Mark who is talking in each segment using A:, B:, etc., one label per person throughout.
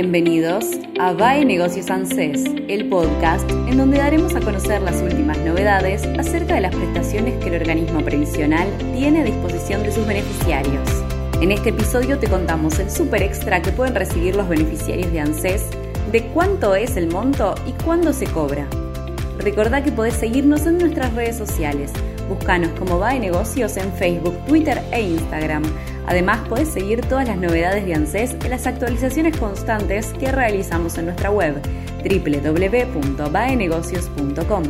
A: Bienvenidos a VAE Negocios ANSES, el podcast en donde daremos a conocer las últimas novedades acerca de las prestaciones que el organismo previsional tiene a disposición de sus beneficiarios. En este episodio te contamos el super extra que pueden recibir los beneficiarios de ANSES, de cuánto es el monto y cuándo se cobra. Recordá que podés seguirnos en nuestras redes sociales. Búscanos como VAE Negocios en Facebook, Twitter e Instagram. Además, puedes seguir todas las novedades de ANSES en las actualizaciones constantes que realizamos en nuestra web www.baenegocios.com.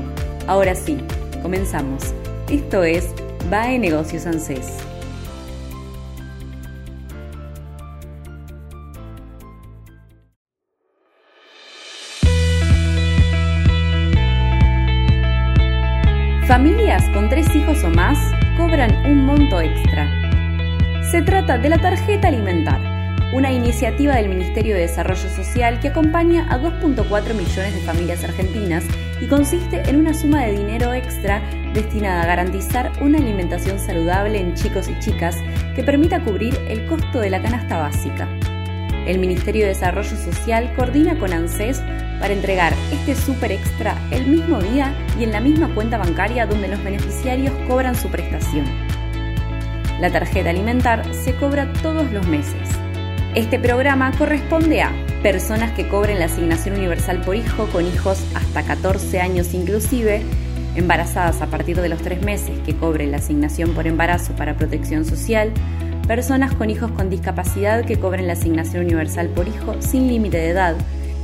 A: Ahora sí, comenzamos. Esto es BAE Negocios ANSES. Familias con tres hijos o más cobran un monto extra. Se trata de la tarjeta alimentar, una iniciativa del Ministerio de Desarrollo Social que acompaña a 2.4 millones de familias argentinas y consiste en una suma de dinero extra destinada a garantizar una alimentación saludable en chicos y chicas que permita cubrir el costo de la canasta básica. El Ministerio de Desarrollo Social coordina con ANSES para entregar este super extra el mismo día y en la misma cuenta bancaria donde los beneficiarios cobran su prestación. La tarjeta alimentar se cobra todos los meses. Este programa corresponde a personas que cobren la asignación universal por hijo con hijos hasta 14 años inclusive, embarazadas a partir de los 3 meses que cobren la asignación por embarazo para protección social, personas con hijos con discapacidad que cobren la asignación universal por hijo sin límite de edad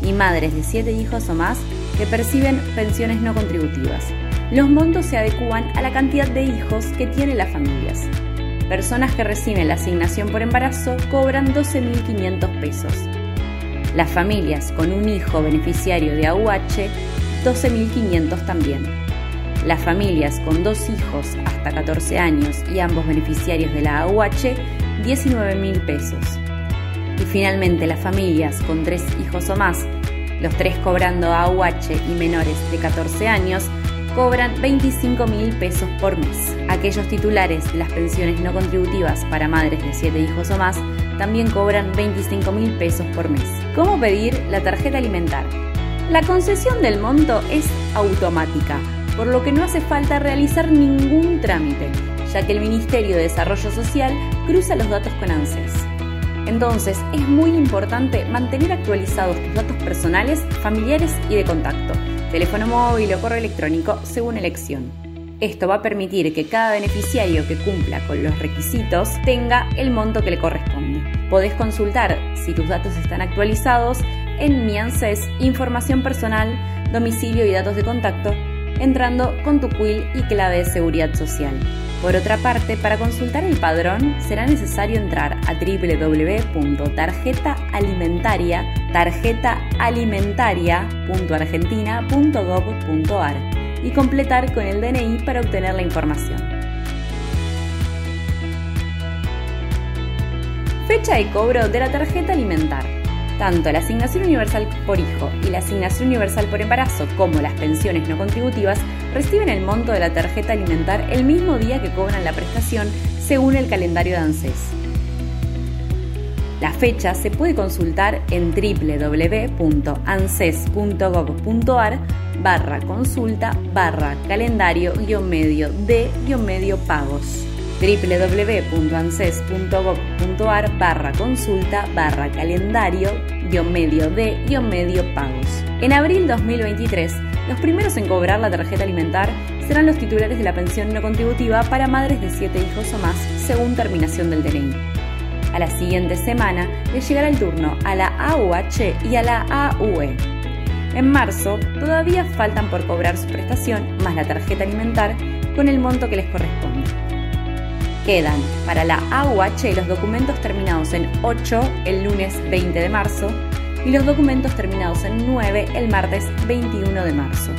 A: y madres de 7 hijos o más que perciben pensiones no contributivas. Los montos se adecúan a la cantidad de hijos que tienen las familias. Personas que reciben la asignación por embarazo cobran 12.500 pesos. Las familias con un hijo beneficiario de AUH, 12.500 también. Las familias con dos hijos hasta 14 años y ambos beneficiarios de la AUH, 19.000 pesos. Y finalmente las familias con tres hijos o más, los tres cobrando AUH y menores de 14 años, cobran 25 mil pesos por mes. Aquellos titulares de las pensiones no contributivas para madres de 7 hijos o más también cobran 25 mil pesos por mes. ¿Cómo pedir la tarjeta alimentar? La concesión del monto es automática, por lo que no hace falta realizar ningún trámite, ya que el Ministerio de Desarrollo Social cruza los datos con ANSES. Entonces, es muy importante mantener actualizados tus datos personales, familiares y de contacto teléfono móvil o correo electrónico según elección. Esto va a permitir que cada beneficiario que cumpla con los requisitos tenga el monto que le corresponde. Podés consultar si tus datos están actualizados en Mi ANSES, información personal, domicilio y datos de contacto, entrando con tu quill y clave de seguridad social. Por otra parte, para consultar el padrón será necesario entrar a www.tarjetaalimentaria.argentina.gov.ar y completar con el DNI para obtener la información. Fecha de cobro de la tarjeta alimentar. Tanto la asignación universal por hijo y la asignación universal por embarazo como las pensiones no contributivas reciben el monto de la tarjeta alimentar el mismo día que cobran la prestación según el calendario de ANSES. La fecha se puede consultar en www.anses.gov.ar barra consulta barra calendario medio de medio pagos www.anses.gov.ar barra consulta barra calendario medio de medio pagos. En abril 2023, los primeros en cobrar la tarjeta alimentar serán los titulares de la pensión no contributiva para madres de 7 hijos o más, según terminación del DNI. A la siguiente semana le llegará el turno a la AUH y a la AUE. En marzo todavía faltan por cobrar su prestación más la tarjeta alimentar con el monto que les corresponde. Quedan para la AUH los documentos terminados en 8 el lunes 20 de marzo y los documentos terminados en 9 el martes 21 de marzo.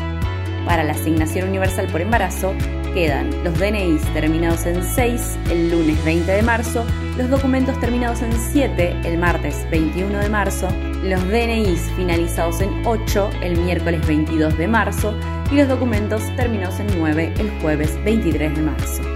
A: Para la asignación universal por embarazo quedan los DNIs terminados en 6 el lunes 20 de marzo, los documentos terminados en 7 el martes 21 de marzo, los DNIs finalizados en 8 el miércoles 22 de marzo y los documentos terminados en 9 el jueves 23 de marzo.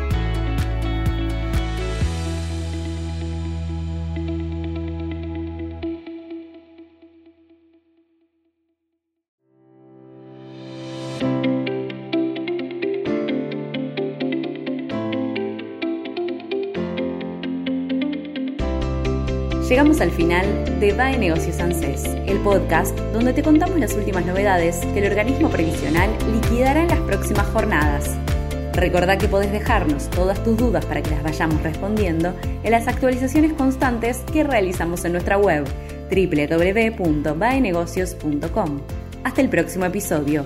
A: Llegamos al final de Va Negocios ANSES, el podcast donde te contamos las últimas novedades que el organismo previsional liquidará en las próximas jornadas. Recordá que podés dejarnos todas tus dudas para que las vayamos respondiendo en las actualizaciones constantes que realizamos en nuestra web www.vaenegocios.com. Hasta el próximo episodio.